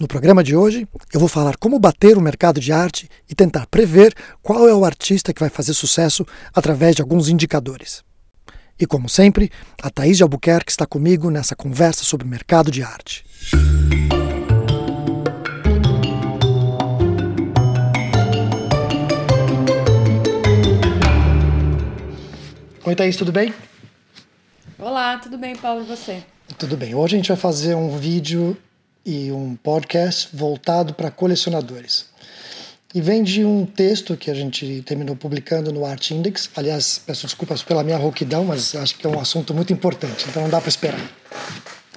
No programa de hoje, eu vou falar como bater o mercado de arte e tentar prever qual é o artista que vai fazer sucesso através de alguns indicadores. E como sempre, a Thaís de Albuquerque está comigo nessa conversa sobre mercado de arte. Oi, Thaís, tudo bem? Olá, tudo bem, Paulo, e você? Tudo bem. Hoje a gente vai fazer um vídeo e um podcast voltado para colecionadores. E vem de um texto que a gente terminou publicando no Art Index. Aliás, peço desculpas pela minha rouquidão, mas acho que é um assunto muito importante, então não dá para esperar.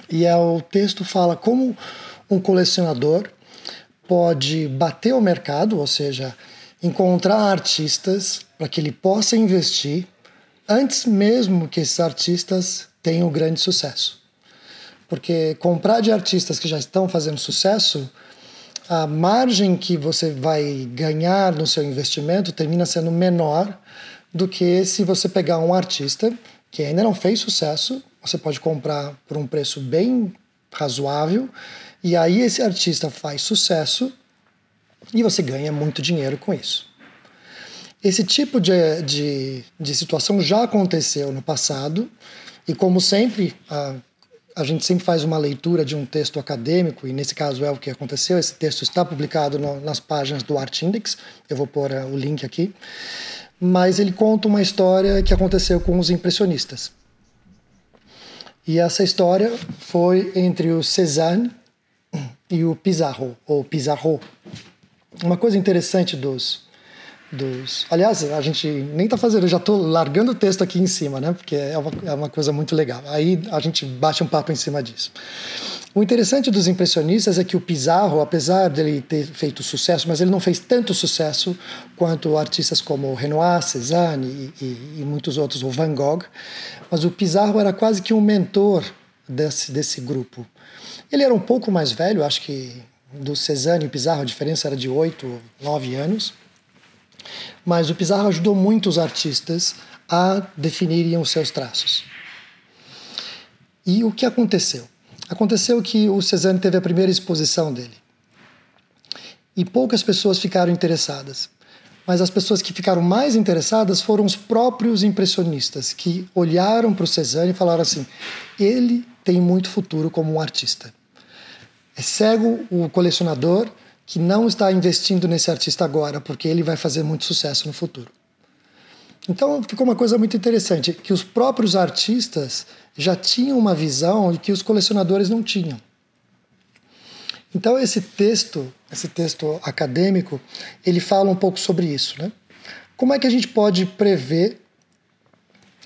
E é, o texto fala como um colecionador pode bater o mercado, ou seja, encontrar artistas para que ele possa investir antes mesmo que esses artistas tenham grande sucesso. Porque comprar de artistas que já estão fazendo sucesso, a margem que você vai ganhar no seu investimento termina sendo menor do que se você pegar um artista que ainda não fez sucesso, você pode comprar por um preço bem razoável, e aí esse artista faz sucesso e você ganha muito dinheiro com isso. Esse tipo de, de, de situação já aconteceu no passado, e como sempre, a a gente sempre faz uma leitura de um texto acadêmico, e nesse caso é o que aconteceu. Esse texto está publicado no, nas páginas do Art Index, eu vou pôr uh, o link aqui. Mas ele conta uma história que aconteceu com os impressionistas. E essa história foi entre o Cézanne e o Pizarro, ou Pizarro. Uma coisa interessante dos, dos. Aliás, a gente nem está fazendo, eu já estou largando o texto aqui em cima, né? Porque é uma, é uma coisa muito legal. Aí a gente bate um papo em cima disso. O interessante dos impressionistas é que o Pizarro, apesar dele ter feito sucesso, mas ele não fez tanto sucesso quanto artistas como Renoir, Cézanne e, e, e muitos outros, o Van Gogh. Mas o Pizarro era quase que um mentor desse, desse grupo. Ele era um pouco mais velho, acho que do Cézanne e Pizarro a diferença era de 8, 9 anos. Mas o Pizarro ajudou muito os artistas a definirem os seus traços. E o que aconteceu? Aconteceu que o Cézanne teve a primeira exposição dele. E poucas pessoas ficaram interessadas. Mas as pessoas que ficaram mais interessadas foram os próprios impressionistas, que olharam para o Cézanne e falaram assim: ele tem muito futuro como um artista. É cego o colecionador que não está investindo nesse artista agora, porque ele vai fazer muito sucesso no futuro. Então ficou uma coisa muito interessante, que os próprios artistas já tinham uma visão que os colecionadores não tinham. Então esse texto, esse texto acadêmico, ele fala um pouco sobre isso, né? Como é que a gente pode prever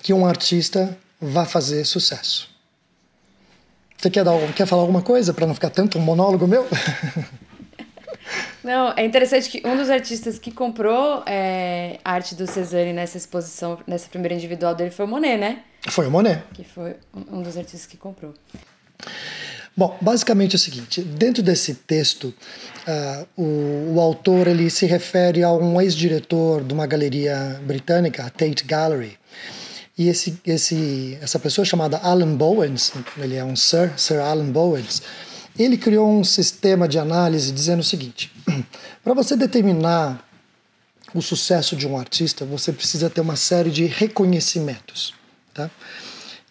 que um artista vai fazer sucesso? Você quer, dar, quer falar alguma coisa para não ficar tanto um monólogo meu? Não, é interessante que um dos artistas que comprou é, a arte do Cezanne nessa exposição, nessa primeira individual dele, foi o Monet, né? Foi o Monet. Que foi um dos artistas que comprou. Bom, basicamente é o seguinte: dentro desse texto, uh, o, o, autor ele se refere a um ex-diretor de uma galeria britânica, a Tate Gallery. E esse, esse, essa pessoa chamada Alan Bowens, ele é um Sir, Sir Alan Bowens, ele criou um sistema de análise dizendo o seguinte: para você determinar o sucesso de um artista, você precisa ter uma série de reconhecimentos. Tá?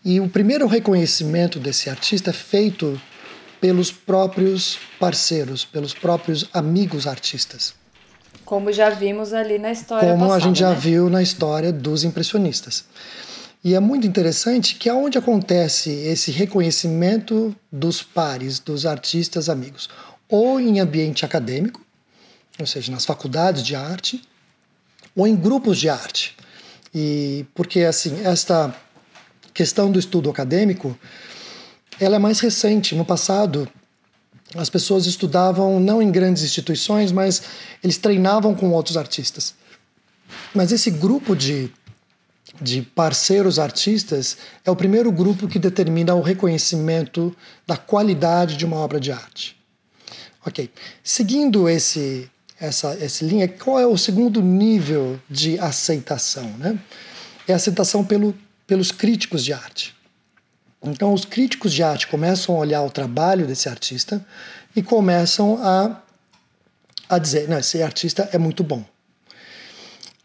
E o primeiro reconhecimento desse artista é feito pelos próprios parceiros, pelos próprios amigos artistas. Como já vimos ali na história Como passada, a gente já né? viu na história dos impressionistas. E é muito interessante que aonde acontece esse reconhecimento dos pares, dos artistas amigos, ou em ambiente acadêmico, ou seja, nas faculdades de arte, ou em grupos de arte. E porque assim, esta questão do estudo acadêmico, ela é mais recente. No passado, as pessoas estudavam não em grandes instituições, mas eles treinavam com outros artistas. Mas esse grupo de de parceiros artistas é o primeiro grupo que determina o reconhecimento da qualidade de uma obra de arte. Ok, seguindo esse essa, essa linha, qual é o segundo nível de aceitação? Né? É a aceitação pelo, pelos críticos de arte. Então, os críticos de arte começam a olhar o trabalho desse artista e começam a, a dizer: não, esse artista é muito bom.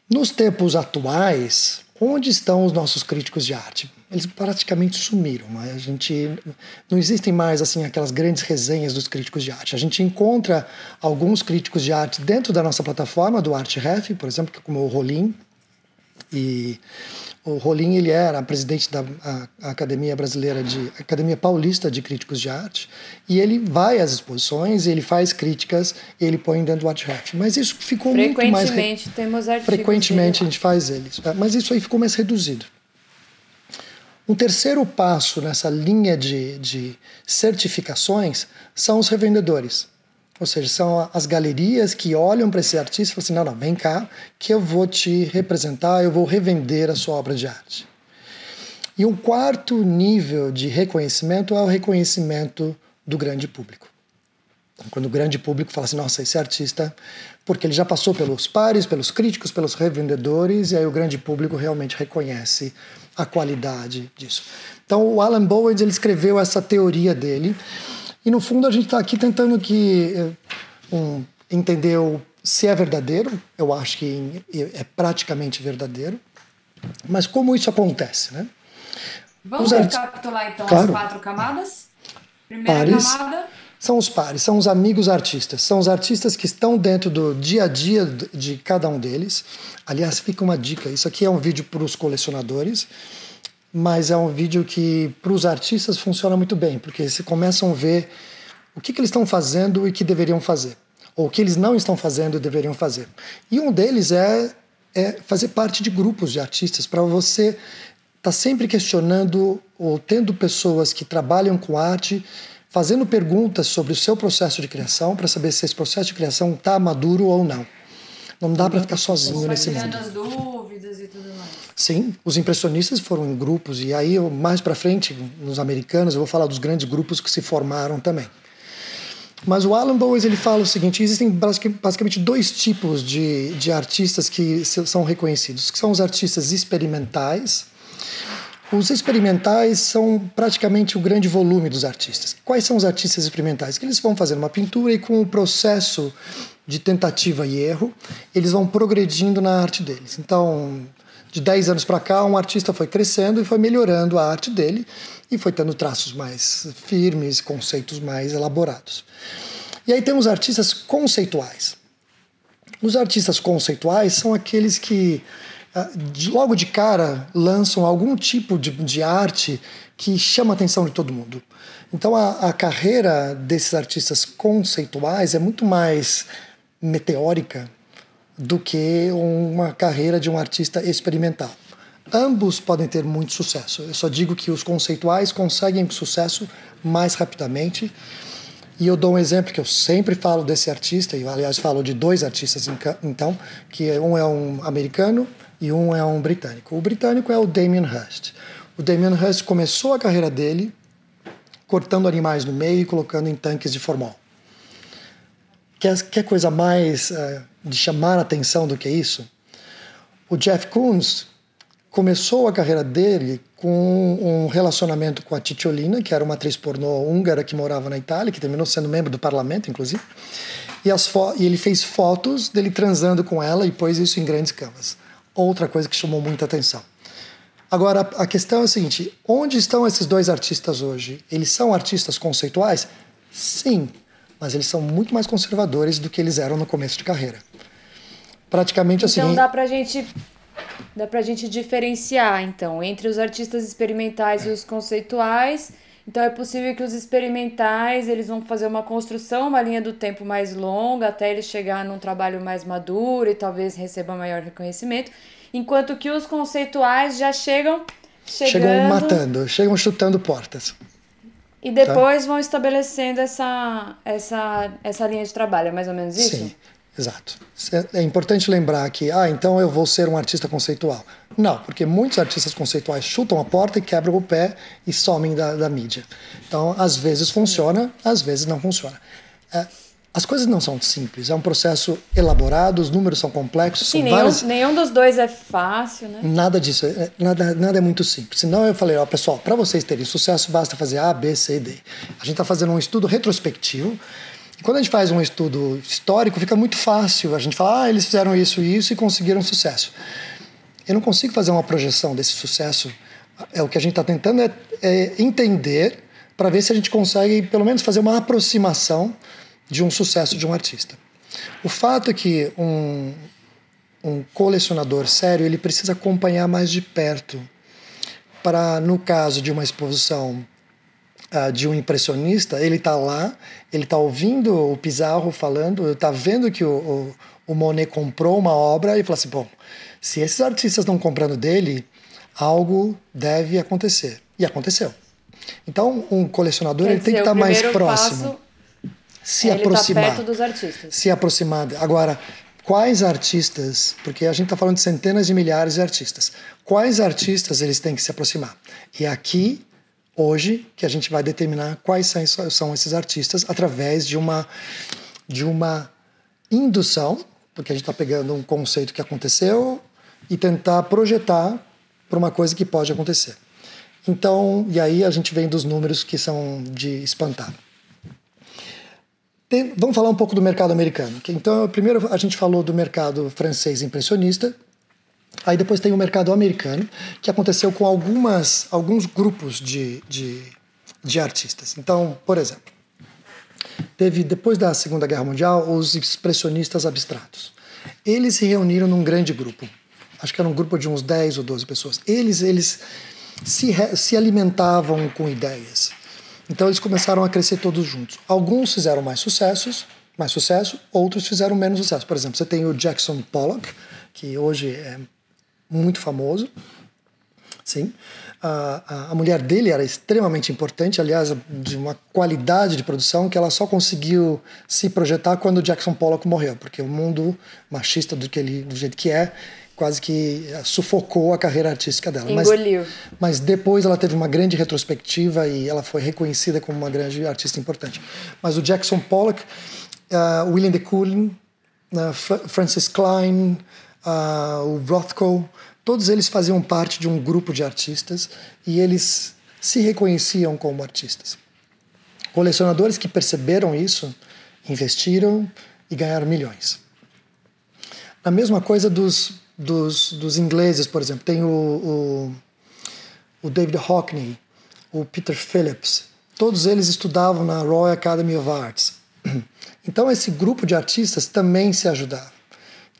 Nos tempos atuais, onde estão os nossos críticos de arte? Eles praticamente sumiram. Né? A gente não existem mais assim aquelas grandes resenhas dos críticos de arte. A gente encontra alguns críticos de arte dentro da nossa plataforma do ArtRef, por exemplo, como o Rolim, e o Rolim ele era presidente da Academia Brasileira de Academia Paulista de Críticos de Arte e ele vai às exposições, ele faz críticas, ele põe dentro do ArtRef. Mas isso ficou muito mais frequentemente temos artigos frequentemente a gente faz eles, é, mas isso aí ficou mais reduzido. Um terceiro passo nessa linha de, de certificações são os revendedores. Ou seja, são as galerias que olham para esse artista e falam assim: não, não, vem cá, que eu vou te representar, eu vou revender a sua obra de arte. E um quarto nível de reconhecimento é o reconhecimento do grande público. Então, quando o grande público fala assim: nossa, esse artista, porque ele já passou pelos pares, pelos críticos, pelos revendedores, e aí o grande público realmente reconhece a qualidade disso. Então, o Alan Bowen ele escreveu essa teoria dele e no fundo a gente está aqui tentando que eh, um, entender se é verdadeiro. Eu acho que é praticamente verdadeiro. Mas como isso acontece, né? Vamos Os recapitular então claro. as quatro camadas. Primeira pares, camada são os pares, são os amigos artistas, são os artistas que estão dentro do dia a dia de cada um deles. Aliás, fica uma dica: isso aqui é um vídeo para os colecionadores mas é um vídeo que para os artistas funciona muito bem, porque eles começam a ver o que, que eles estão fazendo e que deveriam fazer, ou o que eles não estão fazendo e deveriam fazer. E um deles é, é fazer parte de grupos de artistas, para você estar tá sempre questionando ou tendo pessoas que trabalham com arte, fazendo perguntas sobre o seu processo de criação, para saber se esse processo de criação está maduro ou não. Não dá para ficar sozinho nesse mundo. as dúvidas e tudo mais. Sim, os impressionistas foram em grupos e aí mais para frente, nos americanos, eu vou falar dos grandes grupos que se formaram também. Mas o Alan Bowes ele fala o seguinte: existem basicamente dois tipos de, de artistas que são reconhecidos, que são os artistas experimentais. Os experimentais são praticamente o grande volume dos artistas. Quais são os artistas experimentais? Que eles vão fazer uma pintura e com o processo de tentativa e erro, eles vão progredindo na arte deles. Então, de 10 anos para cá, um artista foi crescendo e foi melhorando a arte dele e foi tendo traços mais firmes, conceitos mais elaborados. E aí temos artistas conceituais. Os artistas conceituais são aqueles que ah, logo de cara lançam algum tipo de, de arte que chama a atenção de todo mundo. Então a, a carreira desses artistas conceituais é muito mais meteórica do que uma carreira de um artista experimental. Ambos podem ter muito sucesso. Eu só digo que os conceituais conseguem sucesso mais rapidamente. E eu dou um exemplo que eu sempre falo desse artista, e aliás falo de dois artistas então, que um é um americano e um é um britânico. O britânico é o Damien Hirst. O Damien Hirst começou a carreira dele cortando animais no meio e colocando em tanques de formol. Quer, quer coisa mais uh, de chamar a atenção do que isso? O Jeff Koons começou a carreira dele com um relacionamento com a Titiolina, que era uma atriz pornô húngara que morava na Itália, que terminou sendo membro do parlamento, inclusive. E, e ele fez fotos dele transando com ela e pôs isso em grandes camas. Outra coisa que chamou muita atenção. Agora, a questão é a seguinte: onde estão esses dois artistas hoje? Eles são artistas conceituais? Sim, mas eles são muito mais conservadores do que eles eram no começo de carreira. Praticamente assim. Então dá pra gente dá pra gente diferenciar então entre os artistas experimentais e os conceituais. Então é possível que os experimentais eles vão fazer uma construção, uma linha do tempo mais longa até eles chegar num trabalho mais maduro e talvez receba maior reconhecimento, enquanto que os conceituais já chegam chegando... chegam matando, chegam chutando portas. E depois tá? vão estabelecendo essa, essa, essa linha de trabalho, é mais ou menos isso? Sim, exato. É importante lembrar que, ah, então eu vou ser um artista conceitual. Não, porque muitos artistas conceituais chutam a porta e quebram o pé e somem da, da mídia. Então, às vezes funciona, às vezes não funciona. É, as coisas não são simples, é um processo elaborado, os números são complexos. Sim, são nenhum, várias... nenhum dos dois é fácil, né? Nada disso, é, nada, nada é muito simples. Senão eu falei, ó, pessoal, para vocês terem sucesso basta fazer A, B, C e D. A gente está fazendo um estudo retrospectivo quando a gente faz um estudo histórico, fica muito fácil. A gente fala, ah, eles fizeram isso e isso e conseguiram sucesso. Eu não consigo fazer uma projeção desse sucesso. É o que a gente está tentando é, é entender para ver se a gente consegue, pelo menos, fazer uma aproximação de um sucesso de um artista. O fato é que um, um colecionador sério ele precisa acompanhar mais de perto para, no caso de uma exposição uh, de um impressionista, ele está lá, ele está ouvindo o Pizarro falando, está vendo que o, o, o, Monet comprou uma obra e fala assim, bom, se esses artistas estão comprando dele, algo deve acontecer. E aconteceu. Então, um colecionador ele tem que estar tá mais próximo. se é aproximar. Tá perto dos artistas. Se aproximar. Agora, quais artistas, porque a gente está falando de centenas de milhares de artistas, quais artistas eles têm que se aproximar? E aqui, hoje, que a gente vai determinar quais são, esses artistas através de uma, de uma indução, porque a gente está pegando um conceito que aconteceu e tentar projetar para uma coisa que pode acontecer. Então, e aí a gente vem dos números que são de espantar. Tem, vamos falar um pouco do mercado americano. Então, primeiro a gente falou do mercado francês impressionista, aí depois tem o mercado americano, que aconteceu com algumas, alguns grupos de, de, de artistas. Então, por exemplo, teve depois da Segunda Guerra Mundial os expressionistas abstratos. Eles se reuniram num grande grupo. Acho que era um grupo de uns 10 ou 12 pessoas. Eles, eles se, se alimentavam com ideias. Então eles começaram a crescer todos juntos. Alguns fizeram mais sucessos, mais sucesso, outros fizeram menos sucesso. Por exemplo, você tem o Jackson Pollock, que hoje é muito famoso. Sim. A, a, mulher dele era extremamente importante, aliás, de uma qualidade de produção que ela só conseguiu se projetar quando Jackson Pollock morreu, porque o mundo machista do, que ele, do jeito que é, quase que eh, sufocou a carreira artística dela. Engoliu. Mas, mas depois ela teve uma grande retrospectiva e ela foi reconhecida como uma grande artista importante. Mas o Jackson Pollock, uh, William de Koolen, uh, Francis Klein, uh, o Rothko, todos eles faziam parte de um grupo de artistas e eles se reconheciam como artistas. Colecionadores que perceberam isso investiram e ganharam milhões. A mesma coisa dos dos, dos ingleses, por exemplo. Tem o, o, o David Hockney, o Peter Phillips. Todos eles estudavam na Royal Academy of Arts. Então, esse grupo de artistas também se ajudava.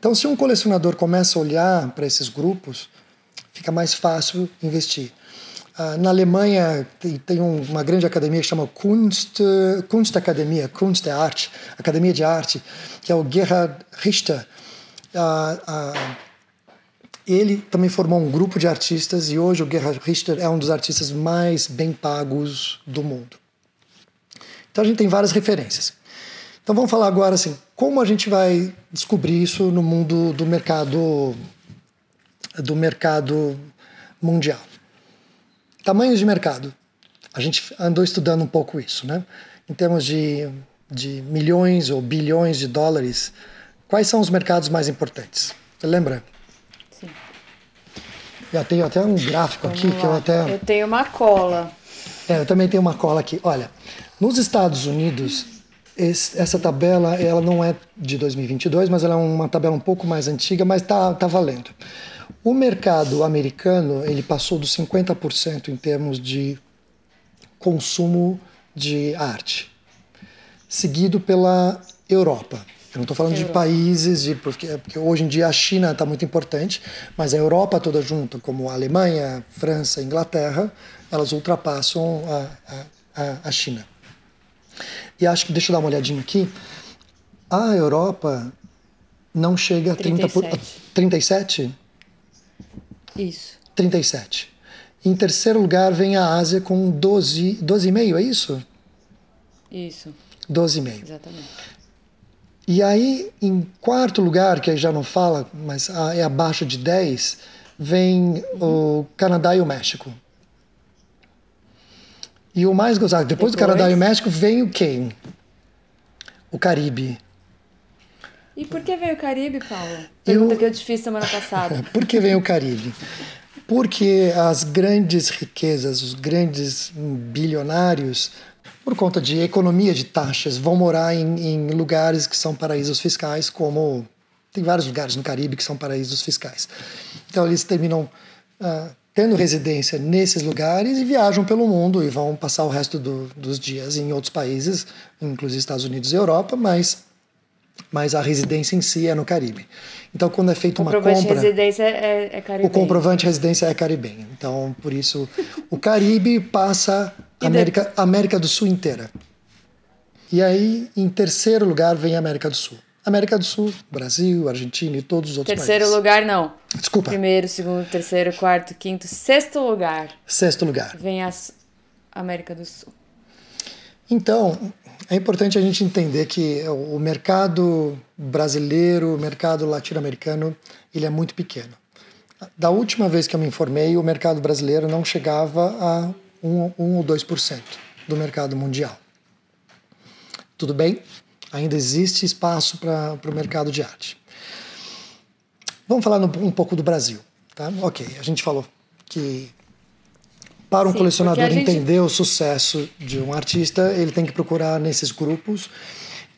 Então, se um colecionador começa a olhar para esses grupos, fica mais fácil investir. Uh, na Alemanha tem, uma grande academia que chama Kunst, Kunstakademie, Kunst é arte, Academia de Arte, que é o Gerhard Richter. Uh, uh, ele também formou um grupo de artistas e hoje o Gerhard Richter é um dos artistas mais bem pagos do mundo. Então a gente tem várias referências. Então vamos falar agora assim, como a gente vai descobrir isso no mundo do mercado do mercado mundial. Tamanhos de mercado. A gente andou estudando um pouco isso, né? Em termos de, de milhões ou bilhões de dólares, quais são os mercados mais importantes? Você lembra? Eu tenho até um gráfico Vamos aqui lá. que eu até. Eu tenho uma cola. É, eu também tenho uma cola aqui. Olha, nos Estados Unidos, esse, essa tabela ela não é de 2022, mas ela é uma tabela um pouco mais antiga, mas tá, tá valendo. O mercado americano ele passou dos 50% em termos de consumo de arte, seguido pela Europa. Eu não estou falando Europa. de países, de, porque, porque, hoje em dia a China está muito importante, mas a Europa toda junto, como a Alemanha, França, Inglaterra, elas ultrapassam a, a, a China. E acho que, deixa eu dar uma olhadinha aqui, a Europa não chega a 30 por, 37? Isso. 37. Em terceiro lugar vem a Ásia com 12, 12,5, é isso? Isso. 12,5. Exatamente. E aí, em quarto lugar, que aí já não fala, mas é abaixo de 10, vem o Canadá e o México. E o mais gozado, depois, depois do Canadá e o México, vem o quem? O Caribe. E por que veio o Caribe, Paulo? Pergunta eu... que eu te fiz semana passada. por que vem o Caribe? Porque as grandes riquezas, os grandes bilionários por conta de economia de taxas, vão morar em, em lugares que são paraísos fiscais, como tem vários lugares no Caribe que são paraísos fiscais. Então eles terminam uh, tendo residência nesses lugares e viajam pelo mundo e vão passar o resto do, dos dias em outros países, inclusive Estados Unidos e Europa, mas mas a residência em si é no Caribe. Então, quando é feita uma compra... O comprovante de residência é, é caribenho. O comprovante de residência é caribenho. Então, por isso, o Caribe passa a América, América do Sul inteira. E aí, em terceiro lugar, vem a América do Sul. América do Sul, Brasil, Argentina e todos os outros terceiro países. Terceiro lugar, não. Desculpa. Primeiro, segundo, terceiro, quarto, quinto, sexto lugar. Sexto lugar. Vem a América do Sul. Então, é importante a gente entender que o mercado brasileiro, o mercado latino-americano, ele é muito pequeno. Da última vez que eu me informei, o mercado brasileiro não chegava a 1, 1 ou 2% do mercado mundial. Tudo bem? Ainda existe espaço para o mercado de arte. Vamos falar um pouco do Brasil. Tá? Ok, a gente falou que para um Sim, colecionador gente... entender o sucesso de um artista, ele tem que procurar nesses grupos.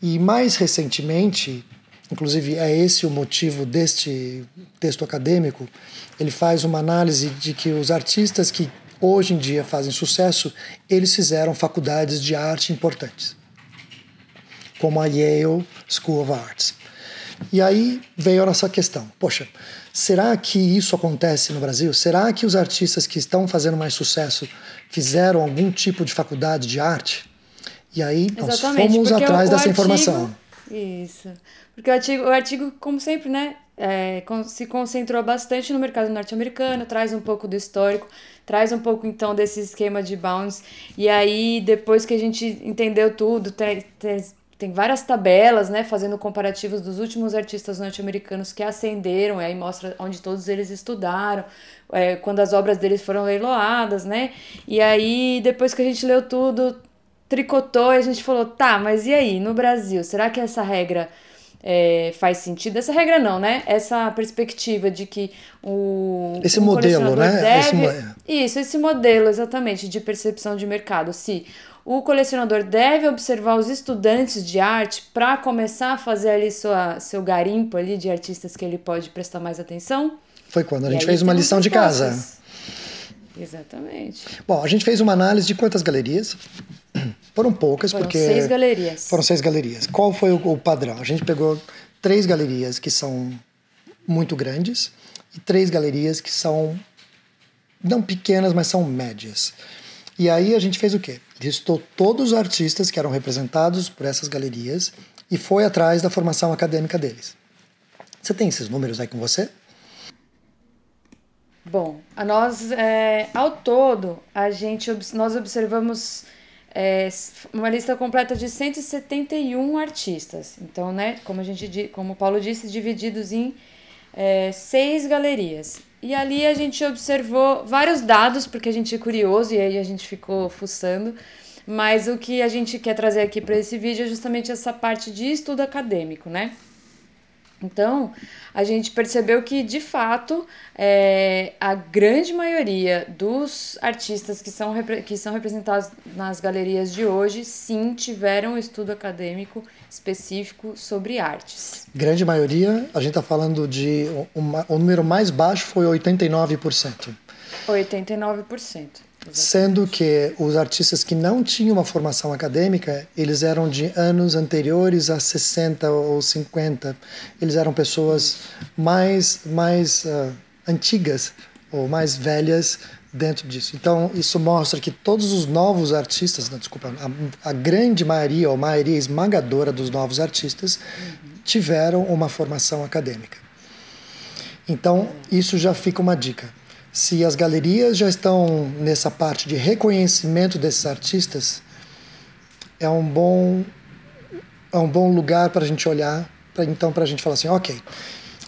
E mais recentemente, inclusive é esse o motivo deste texto acadêmico, ele faz uma análise de que os artistas que hoje em dia fazem sucesso, eles fizeram faculdades de arte importantes, como a Yale School of Arts. E aí veio a nossa questão: poxa, será que isso acontece no Brasil? Será que os artistas que estão fazendo mais sucesso fizeram algum tipo de faculdade de arte? E aí nós Exatamente, fomos atrás dessa artigo, informação. Isso. Porque o artigo, o artigo como sempre, né, é, se concentrou bastante no mercado norte-americano, traz um pouco do histórico, traz um pouco então desse esquema de bounce. E aí, depois que a gente entendeu tudo, tem, tem várias tabelas, né, fazendo comparativos dos últimos artistas norte-americanos que ascenderam, aí mostra onde todos eles estudaram, é, quando as obras deles foram leiloadas, né? E aí, depois que a gente leu tudo, tricotou e a gente falou, tá, mas e aí, no Brasil, será que essa regra é, faz sentido? Essa regra não, né? Essa perspectiva de que o. Esse modelo, né? Deve... Esse... Isso, esse modelo, exatamente, de percepção de mercado. Se o colecionador deve observar os estudantes de arte para começar a fazer ali sua, seu garimpo ali de artistas que ele pode prestar mais atenção? Foi quando a gente fez uma lição de casa. Exatamente. Bom, a gente fez uma análise de quantas galerias? Foram poucas, foram porque. Seis galerias. Foram seis galerias. Qual foi o, o padrão? A gente pegou três galerias que são muito grandes e três galerias que são não pequenas, mas são médias. E aí a gente fez o quê? Listou todos os artistas que eram representados por essas galerias e foi atrás da formação acadêmica deles. Você tem esses números aí com você? Bom, a nós, é, ao todo, a gente, nós observamos é, uma lista completa de 171 artistas. Então, né, como, a gente, como o Paulo disse, divididos em é, seis galerias. E ali a gente observou vários dados, porque a gente é curioso e aí a gente ficou fuçando. Mas o que a gente quer trazer aqui para esse vídeo é justamente essa parte de estudo acadêmico, né? Então, a gente percebeu que, de fato, é, a grande maioria dos artistas que são, que são representados nas galerias de hoje, sim, tiveram um estudo acadêmico específico sobre artes. Grande maioria, a gente está falando de. Uma, o número mais baixo foi 89%. 89%. Sendo que os artistas que não tinham uma formação acadêmica, eles eram de anos anteriores a 60 ou 50. Eles eram pessoas mais, mais uh, antigas ou mais velhas dentro disso. Então, isso mostra que todos os novos artistas, não, desculpa, a, a, grande maioria, ou maioria esmagadora dos novos artistas, tiveram uma formação acadêmica. Então, isso já fica uma dica. Se as galerias já estão nessa parte de reconhecimento desses artistas, é um bom, é um bom lugar para a gente olhar, então, para a gente falar assim: ok,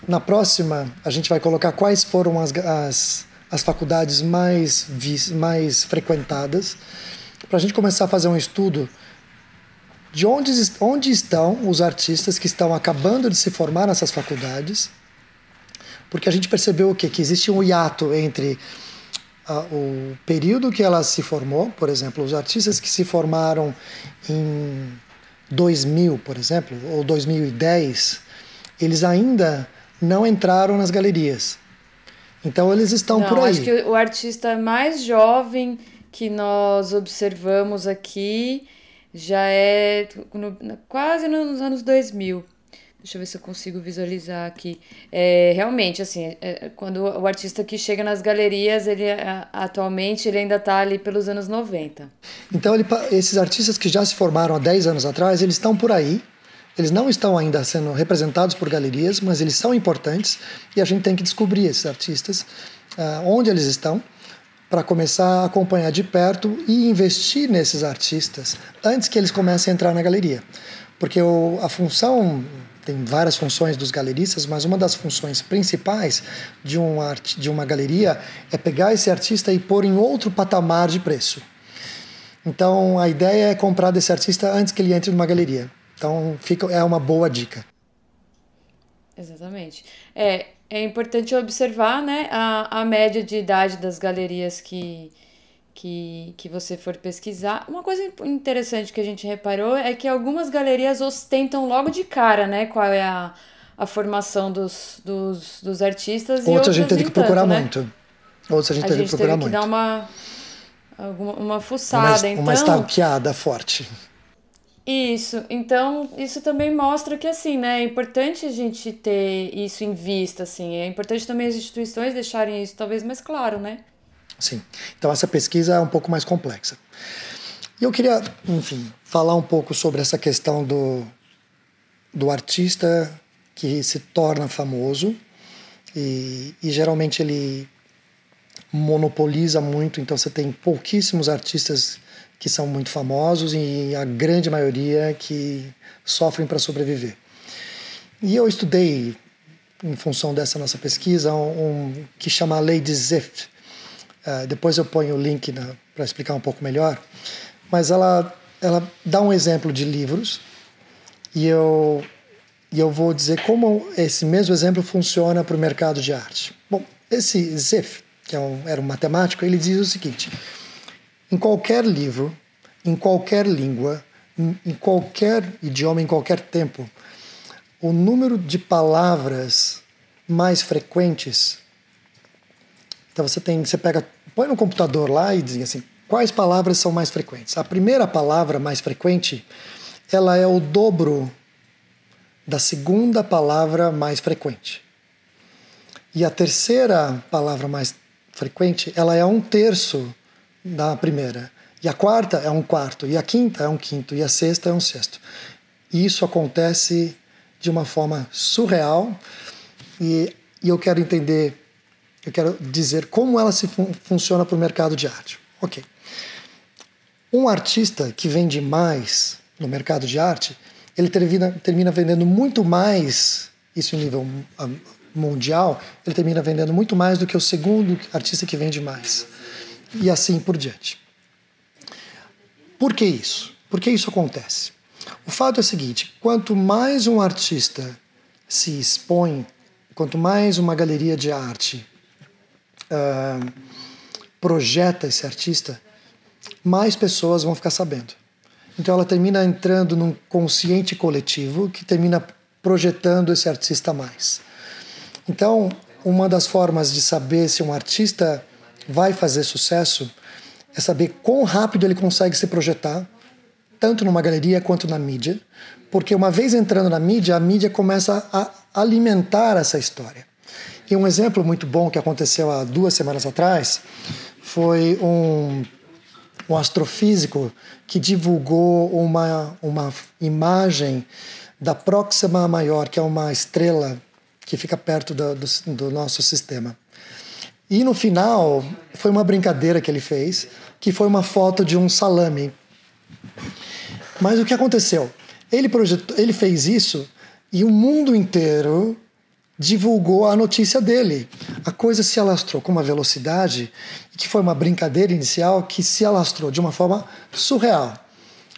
na próxima a gente vai colocar quais foram as, as as faculdades mais, mais frequentadas, para a gente começar a fazer um estudo de onde, onde estão os artistas que estão acabando de se formar nessas faculdades, porque a gente percebeu o quê? Que existe um hiato entre a, o período que ela se formou, por exemplo, os artistas que se formaram em 2000, por exemplo, ou 2010, eles ainda não entraram nas galerias. Então eles estão não, por aí. Acho que o artista mais jovem que nós observamos aqui já é no, quase nos anos 2000. Deixa eu ver se eu consigo visualizar aqui. É, realmente, assim, é, quando o artista que chega nas galerias, ele atualmente ele ainda está ali pelos anos 90. Então, ele, esses artistas que já se formaram há 10 anos atrás, eles estão por aí. Eles não estão ainda sendo representados por galerias, mas eles são importantes e a gente tem que descobrir esses artistas, uh, onde eles estão, para começar a acompanhar de perto e investir nesses artistas antes que eles comecem a entrar na galeria. Porque o, a função tem várias funções dos galeristas, mas uma das funções principais de, um art, de uma galeria é pegar esse artista e pôr em outro patamar de preço. Então a ideia é comprar desse artista antes que ele entre numa galeria. Então fica, é uma boa dica. Exatamente. É, é importante observar né, a, a média de idade das galerias que, que, que você for pesquisar. Uma coisa interessante que a gente reparou é que algumas galerias ostentam logo de cara, né? Qual é a, a formação dos, dos, dos artistas. Outros, outros a gente tem que procurar tanto, né? muito. Outros a gente a teve que procurar teve muito. que dar uma, alguma, uma fuçada. Uma, então, uma stalkeada forte. Isso, então isso também mostra que assim, né, é importante a gente ter isso em vista, assim, é importante também as instituições deixarem isso talvez mais claro, né? Sim. Então essa pesquisa é um pouco mais complexa. E eu queria, enfim, falar um pouco sobre essa questão do, do artista que se torna famoso e, e geralmente ele monopoliza muito, então você tem pouquíssimos artistas que são muito famosos e a grande maioria que sofrem para sobreviver. E eu estudei, em função dessa nossa pesquisa, um, um que chama a Lei Uh, depois eu ponho o link para explicar um pouco melhor. Mas ela, ela dá um exemplo de livros e eu, e eu vou dizer como esse mesmo exemplo funciona para o mercado de arte. Bom, esse Ziff, que é um, era um matemático, ele diz o seguinte: em qualquer livro, em qualquer língua, em, em qualquer idioma, em qualquer tempo, o número de palavras mais frequentes então você tem, você pega, põe no computador lá e diz assim, quais palavras são mais frequentes? A primeira palavra mais frequente, ela é o dobro da segunda palavra mais frequente. E a terceira palavra mais frequente, ela é um terço da primeira. E a quarta é um quarto, e a quinta é um quinto, e a sexta é um sexto. E isso acontece de uma forma surreal, e, e eu quero entender eu quero dizer como ela se fun funciona para o mercado de arte. Ok. Um artista que vende mais no mercado de arte, ele termina, termina vendendo muito mais, isso em nível ah, mundial, ele termina vendendo muito mais do que o segundo artista que vende mais. E assim por diante. Por que isso? Por que isso acontece? O fato é o seguinte: quanto mais um artista se expõe, quanto mais uma galeria de arte projeta esse artista, mais pessoas vão ficar sabendo. Então ela termina entrando num consciente coletivo que termina projetando esse artista mais. Então, uma das formas de saber se um artista vai fazer sucesso é saber quão rápido ele consegue se projetar, tanto numa galeria quanto na mídia, porque uma vez entrando na mídia, a mídia começa a alimentar essa história. E um exemplo muito bom que aconteceu há duas semanas atrás foi um, um astrofísico que divulgou uma, uma imagem da Próxima Maior, que é uma estrela que fica perto do, do, do nosso sistema. E no final, foi uma brincadeira que ele fez, que foi uma foto de um salame. Mas o que aconteceu? Ele, projetou, ele fez isso e o mundo inteiro divulgou a notícia dele. A coisa se alastrou com uma velocidade que foi uma brincadeira inicial que se alastrou de uma forma surreal.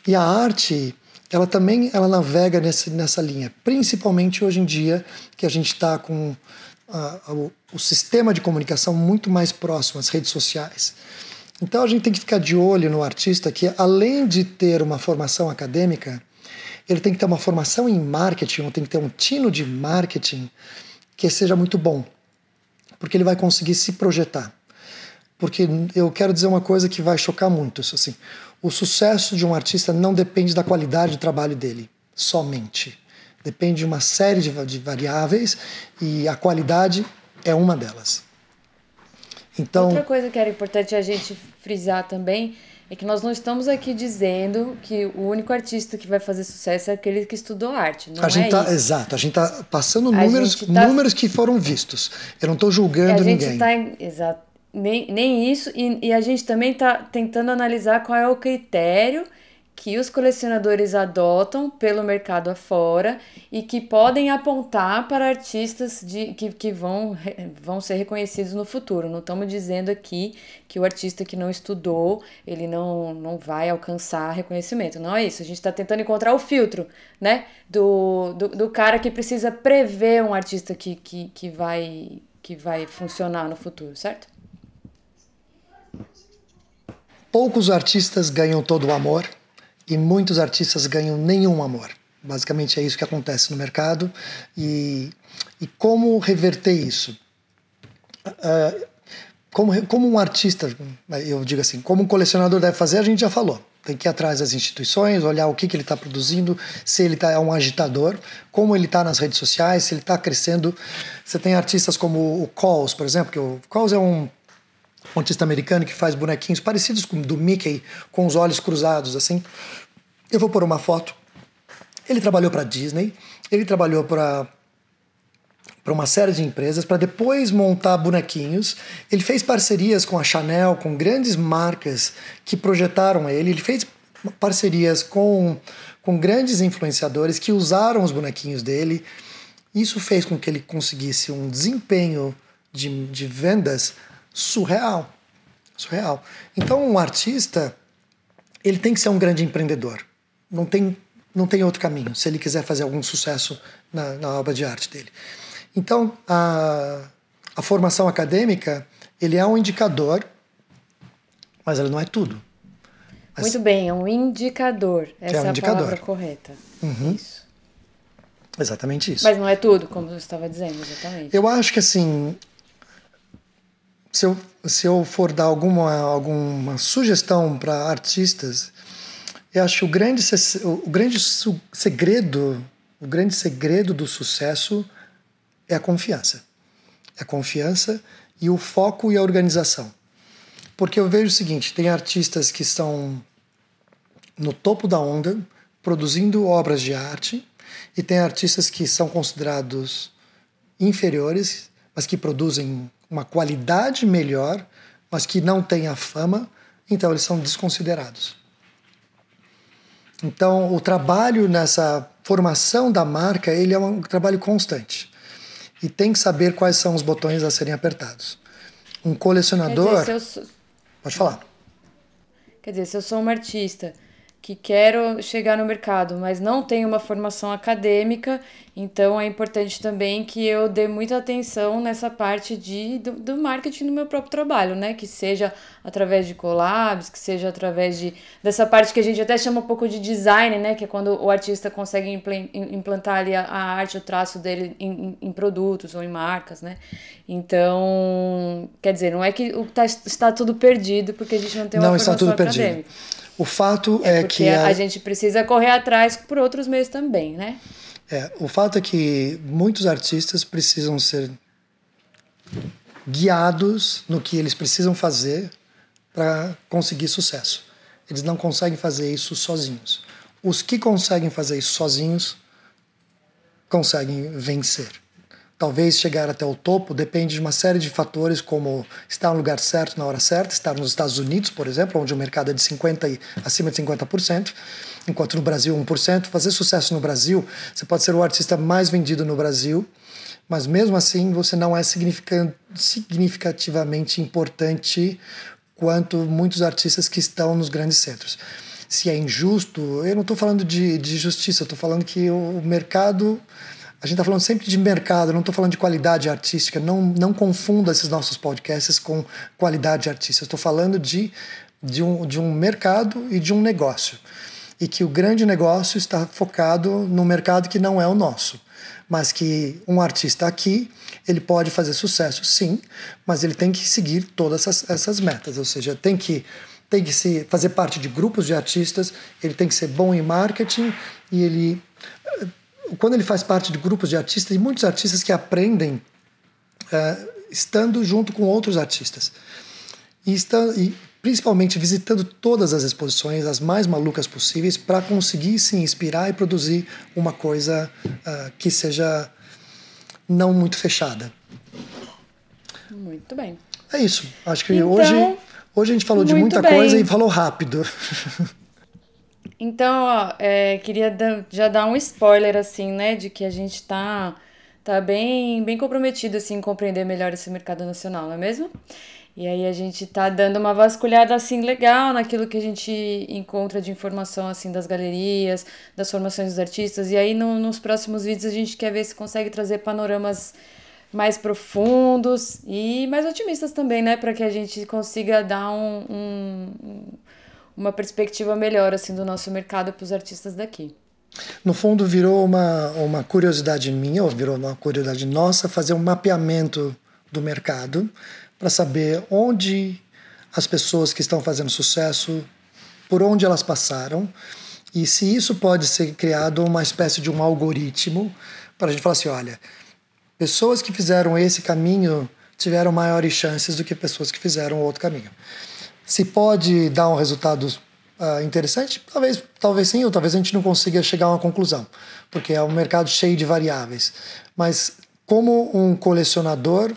E a arte, ela também ela navega nessa, linha, principalmente hoje em dia que a gente está com a, o, o sistema de comunicação muito mais próximo, as redes sociais. Então a gente tem que ficar de olho no artista que, além de ter uma formação acadêmica, ele tem que ter uma formação em marketing, ou tem que ter um tino de marketing que seja muito bom, porque ele vai conseguir se projetar. Porque eu quero dizer uma coisa que vai chocar muito, isso assim. O sucesso de um artista não depende da qualidade do trabalho dele, somente. Depende de uma série de variáveis e a qualidade é uma delas. Então, Outra coisa que era importante a gente frisar também é que nós não estamos aqui dizendo que o único artista que vai fazer sucesso é aquele que estudou arte. Não a gente é tá, isso. Exato, a gente está passando números, tá, números que foram vistos. Eu não estou julgando a gente ninguém. Tá exato, nem, nem isso, e, e a gente também está tentando analisar qual é o critério que os colecionadores adotam pelo mercado afora e que podem apontar para artistas de, que, que vão, vão ser reconhecidos no futuro. Não estamos dizendo aqui que o artista que não estudou ele não, não vai alcançar reconhecimento. Não é isso. A gente está tentando encontrar o filtro né, do, do, do, cara que precisa prever um artista que, que, que, vai, que vai funcionar no futuro, certo? Poucos artistas ganham todo o amor e muitos artistas ganham nenhum amor. Basicamente é isso que acontece no mercado. E, e como reverter isso? Uh, como, como um artista, eu digo assim, como um colecionador deve fazer, a gente já falou. Tem que ir atrás das instituições, olhar o que, que ele está produzindo, se ele tá, é um agitador, como ele está nas redes sociais, se ele está crescendo. Você tem artistas como o Coles, por exemplo, que o Coles é um um artista americano que faz bonequinhos parecidos com do Mickey, com os olhos cruzados, assim. Eu vou pôr uma foto. Ele trabalhou para Disney, ele trabalhou para para uma série de empresas para depois montar bonequinhos. Ele fez parcerias com a Chanel, com grandes marcas que projetaram ele. Ele fez parcerias com, com grandes influenciadores que usaram os bonequinhos dele. Isso fez com que ele conseguisse um desempenho de, de vendas surreal. Surreal. Então, um artista, ele tem que ser um grande empreendedor. Não tem, não tem outro caminho, se ele quiser fazer algum sucesso na, na obra de arte dele. Então, a, a formação acadêmica, ele é um indicador, mas ele não é tudo. Mas Muito bem, é um indicador. Essa é, um é a indicador. palavra correta. Uhum. Isso. Exatamente isso. Mas não é tudo, como você estava dizendo, exatamente. Eu acho que assim, se eu, se eu for dar alguma, alguma sugestão para artistas, eu acho o grande, o grande segredo, o grande segredo do sucesso é a confiança. É a confiança e o foco e a organização. Porque eu vejo o seguinte, tem artistas que estão no topo da onda, produzindo obras de arte, e tem artistas que são considerados inferiores, mas que produzem uma qualidade melhor, mas que não têm a fama, então eles são desconsiderados. Então, o trabalho nessa formação da marca, ele é um trabalho constante. E tem que saber quais são os botões a serem apertados. Um colecionador... Dizer, sou... Pode falar. Quer dizer, se eu sou uma artista que quero chegar no mercado, mas não tenho uma formação acadêmica, então é importante também que eu dê muita atenção nessa parte de, do, do marketing do meu próprio trabalho, né? Que seja através de collabs, que seja através de dessa parte que a gente até chama um pouco de design, né? Que é quando o artista consegue implantar ali a, a arte, o traço dele em, em, produtos ou em marcas, né? Então, quer dizer, não é que tá, está tudo perdido porque a gente não tem uma não formação está tudo acadêmica. Perdido. O fato é, é que. A... a gente precisa correr atrás por outros meios também, né? É, o fato é que muitos artistas precisam ser guiados no que eles precisam fazer para conseguir sucesso. Eles não conseguem fazer isso sozinhos. Os que conseguem fazer isso sozinhos conseguem vencer. Talvez chegar até o topo depende de uma série de fatores, como estar no lugar certo na hora certa, estar nos Estados Unidos, por exemplo, onde o mercado é de 50% e acima de 50%, enquanto no Brasil 1%. Fazer sucesso no Brasil, você pode ser o artista mais vendido no Brasil, mas mesmo assim você não é significativamente importante quanto muitos artistas que estão nos grandes centros. Se é injusto, eu não estou falando de, de justiça, estou falando que o mercado A gente está falando sempre de mercado, não estou falando de qualidade artística. Não, não confunda esses nossos podcasts com qualidade artística. Estou falando de, de, um, de um mercado e de um negócio. E que o grande negócio está focado no mercado que não é o nosso. Mas que um artista aqui, ele pode fazer sucesso, sim, mas ele tem que seguir todas essas, essas metas. Ou seja, tem que tem que se fazer parte de grupos de artistas, ele tem que ser bom em marketing e ele quando ele faz parte de grupos de artistas, e muitos artistas que aprendem uh, estando junto com outros artistas. E, está, e principalmente visitando todas as exposições, as mais malucas possíveis, para conseguir se inspirar e produzir uma coisa uh, que seja não muito fechada. Muito bem. É isso. Acho que então, hoje, hoje a gente falou de muita bem. coisa e falou rápido. Então, ó, é, queria já dar um spoiler, assim, né, de que a gente tá, tá bem, bem comprometido, assim, em compreender melhor esse mercado nacional, não é mesmo? E aí a gente tá dando uma vasculhada, assim, legal naquilo que a gente encontra de informação, assim, das galerias, das formações dos artistas. E aí, no, nos próximos vídeos, a gente quer ver se consegue trazer panoramas mais profundos e mais otimistas também, né? Para que a gente consiga dar um, um uma perspectiva melhor assim do nosso mercado para os artistas daqui. No fundo, virou uma, uma curiosidade minha, ou virou uma curiosidade nossa, fazer um mapeamento do mercado para saber onde as pessoas que estão fazendo sucesso, por onde elas passaram, e se isso pode ser criado uma espécie de um algoritmo para a gente falar assim: olha, pessoas que fizeram esse caminho tiveram maiores chances do que pessoas que fizeram outro caminho. Se pode dar um resultado uh, interessante? Talvez, talvez sim, ou talvez a gente não consiga chegar a uma conclusão, porque é um mercado cheio de variáveis. Mas, como um colecionador,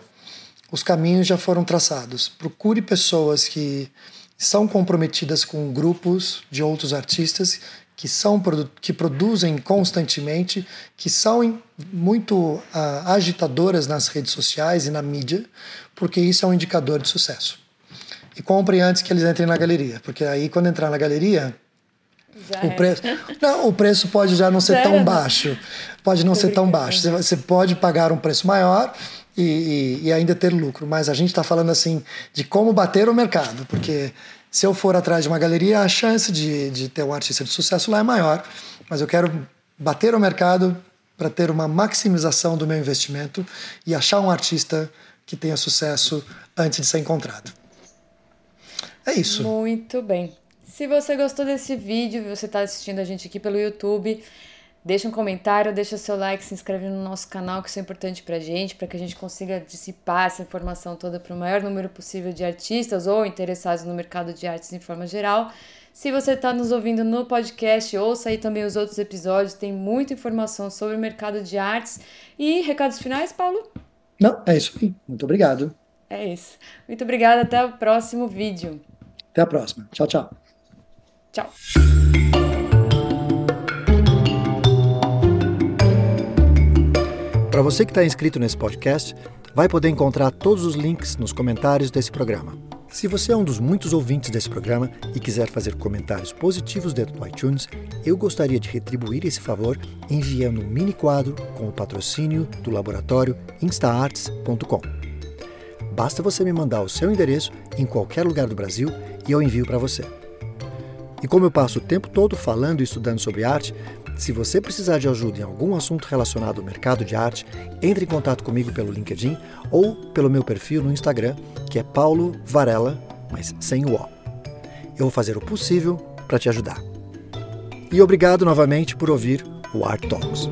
os caminhos já foram traçados. Procure pessoas que são comprometidas com grupos de outros artistas que são que produzem constantemente, que são muito uh, agitadoras nas redes sociais e na mídia, porque isso é um indicador de sucesso e compre antes que eles entrem na galeria, porque aí quando entrar na galeria o é. preço, não, o preço pode já não ser já tão baixo, pode não ser tão baixo. Você pode pagar um preço maior e, e, e ainda ter lucro, mas a gente está falando assim de como bater o mercado, porque se eu for atrás de uma galeria, a chance de, de ter um artista de sucesso lá é maior, mas eu quero bater o mercado para ter uma maximização do meu investimento e achar um artista que tenha sucesso antes de ser encontrado. É isso. Muito bem. Se você gostou desse vídeo, você está assistindo a gente aqui pelo YouTube, deixa um comentário, deixa seu like, se inscreve no nosso canal, que isso é importante pra gente, para que a gente consiga dissipar essa informação toda para o maior número possível de artistas ou interessados no mercado de artes em forma geral. Se você está nos ouvindo no podcast, ouça aí também os outros episódios, tem muita informação sobre o mercado de artes. E recados finais, Paulo? Não, é isso aí. Muito obrigado. É isso. Muito obrigada, até o próximo vídeo. Até a próxima. Tchau, tchau. Tchau. Para você que está inscrito nesse podcast, vai poder encontrar todos os links nos comentários desse programa. Se você é um dos muitos ouvintes desse programa e quiser fazer comentários positivos dentro do iTunes, eu gostaria de retribuir esse favor enviando um mini quadro com o patrocínio do laboratório instaarts.com. Basta você me mandar o seu endereço em qualquer lugar do Brasil e eu envio para você. E como eu passo o tempo todo falando e estudando sobre arte, se você precisar de ajuda em algum assunto relacionado ao mercado de arte, entre em contato comigo pelo LinkedIn ou pelo meu perfil no Instagram, que é Paulo Varela, mas sem o O. Eu vou fazer o possível para te ajudar. E obrigado novamente por ouvir o Art Talks.